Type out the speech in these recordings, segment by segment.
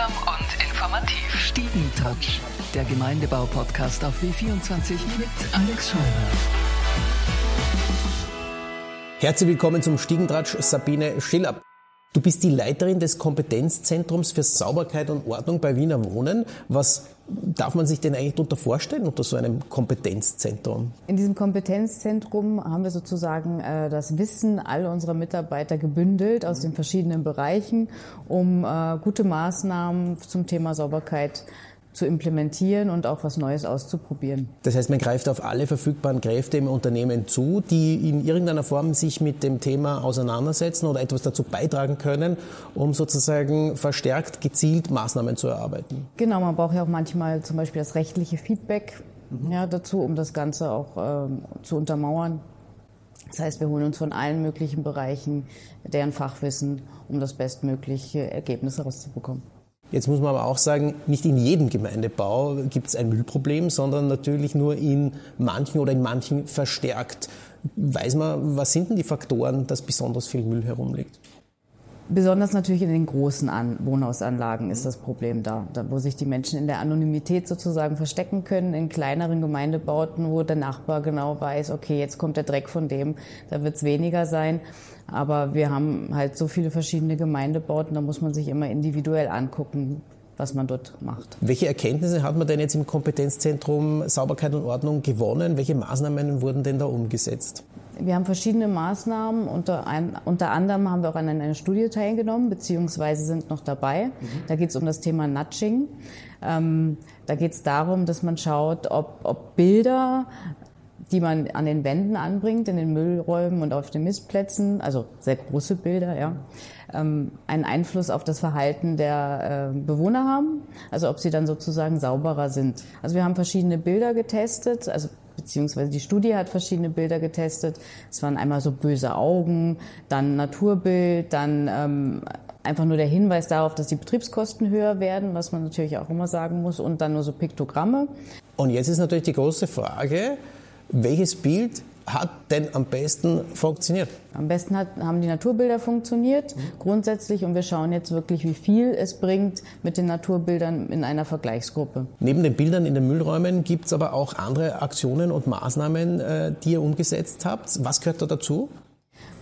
Unterhaltsam und informativ. Stiegentouch, der Gemeindebau-Podcast auf W24 mit Alex Scheuer. Herzlich willkommen zum Stiegentratsch Sabine Schiller. Du bist die Leiterin des Kompetenzzentrums für Sauberkeit und Ordnung bei Wiener Wohnen. Was darf man sich denn eigentlich darunter vorstellen, unter so einem Kompetenzzentrum? In diesem Kompetenzzentrum haben wir sozusagen äh, das Wissen all unserer Mitarbeiter gebündelt aus den verschiedenen Bereichen, um äh, gute Maßnahmen zum Thema Sauberkeit zu implementieren und auch was Neues auszuprobieren. Das heißt, man greift auf alle verfügbaren Kräfte im Unternehmen zu, die in irgendeiner Form sich mit dem Thema auseinandersetzen oder etwas dazu beitragen können, um sozusagen verstärkt, gezielt Maßnahmen zu erarbeiten. Genau, man braucht ja auch manchmal zum Beispiel das rechtliche Feedback mhm. ja, dazu, um das Ganze auch ähm, zu untermauern. Das heißt, wir holen uns von allen möglichen Bereichen deren Fachwissen, um das bestmögliche Ergebnis herauszubekommen. Jetzt muss man aber auch sagen, nicht in jedem Gemeindebau gibt es ein Müllproblem, sondern natürlich nur in manchen oder in manchen verstärkt. Weiß man, was sind denn die Faktoren, dass besonders viel Müll herumliegt? Besonders natürlich in den großen An Wohnhausanlagen ist das Problem da, da, wo sich die Menschen in der Anonymität sozusagen verstecken können. In kleineren Gemeindebauten, wo der Nachbar genau weiß, okay, jetzt kommt der Dreck von dem, da wird es weniger sein. Aber wir haben halt so viele verschiedene Gemeindebauten, da muss man sich immer individuell angucken, was man dort macht. Welche Erkenntnisse hat man denn jetzt im Kompetenzzentrum Sauberkeit und Ordnung gewonnen? Welche Maßnahmen wurden denn da umgesetzt? Wir haben verschiedene Maßnahmen. Unter, ein, unter anderem haben wir auch an einer Studie teilgenommen, beziehungsweise sind noch dabei. Mhm. Da geht es um das Thema Nudging. Ähm, da geht es darum, dass man schaut, ob, ob Bilder die man an den Wänden anbringt, in den Müllräumen und auf den Mistplätzen, also sehr große Bilder, ja, ähm, einen Einfluss auf das Verhalten der äh, Bewohner haben, also ob sie dann sozusagen sauberer sind. Also wir haben verschiedene Bilder getestet, also beziehungsweise die Studie hat verschiedene Bilder getestet. Es waren einmal so böse Augen, dann Naturbild, dann ähm, einfach nur der Hinweis darauf, dass die Betriebskosten höher werden, was man natürlich auch immer sagen muss, und dann nur so Piktogramme. Und jetzt ist natürlich die große Frage, welches Bild hat denn am besten funktioniert? Am besten hat, haben die Naturbilder funktioniert, mhm. grundsätzlich. Und wir schauen jetzt wirklich, wie viel es bringt mit den Naturbildern in einer Vergleichsgruppe. Neben den Bildern in den Müllräumen gibt es aber auch andere Aktionen und Maßnahmen, äh, die ihr umgesetzt habt. Was gehört da dazu?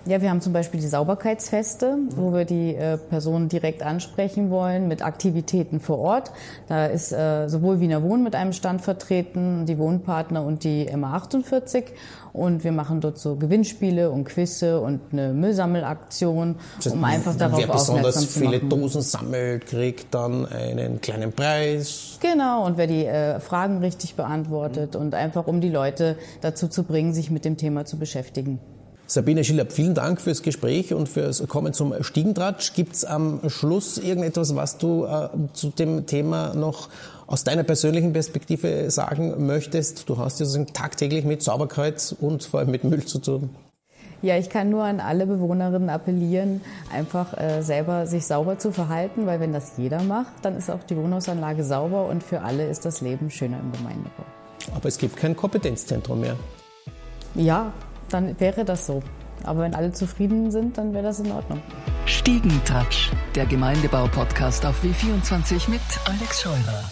Ja, wir haben zum Beispiel die Sauberkeitsfeste, wo wir die äh, Personen direkt ansprechen wollen mit Aktivitäten vor Ort. Da ist äh, sowohl Wiener Wohnen mit einem Stand vertreten, die Wohnpartner und die MA48. Und wir machen dort so Gewinnspiele und Quizze und eine Müllsammelaktion, um einfach darauf wer besonders viele Dosen sammelt, kriegt dann einen kleinen Preis. Genau, und wer die äh, Fragen richtig beantwortet und einfach um die Leute dazu zu bringen, sich mit dem Thema zu beschäftigen. Sabine Schiller, vielen Dank fürs Gespräch und fürs Kommen zum Stiegentratsch. Gibt es am Schluss irgendetwas, was du äh, zu dem Thema noch aus deiner persönlichen Perspektive sagen möchtest? Du hast ja tagtäglich mit Sauberkeit und vor allem mit Müll zu tun. Ja, ich kann nur an alle Bewohnerinnen appellieren, einfach äh, selber sich sauber zu verhalten, weil wenn das jeder macht, dann ist auch die Wohnhausanlage sauber und für alle ist das Leben schöner im Gemeindebau. Aber es gibt kein Kompetenzzentrum mehr. Ja, dann wäre das so. Aber wenn alle zufrieden sind, dann wäre das in Ordnung. Stiegentouch, der Gemeindebau-Podcast auf W24 mit Alex Scheurer.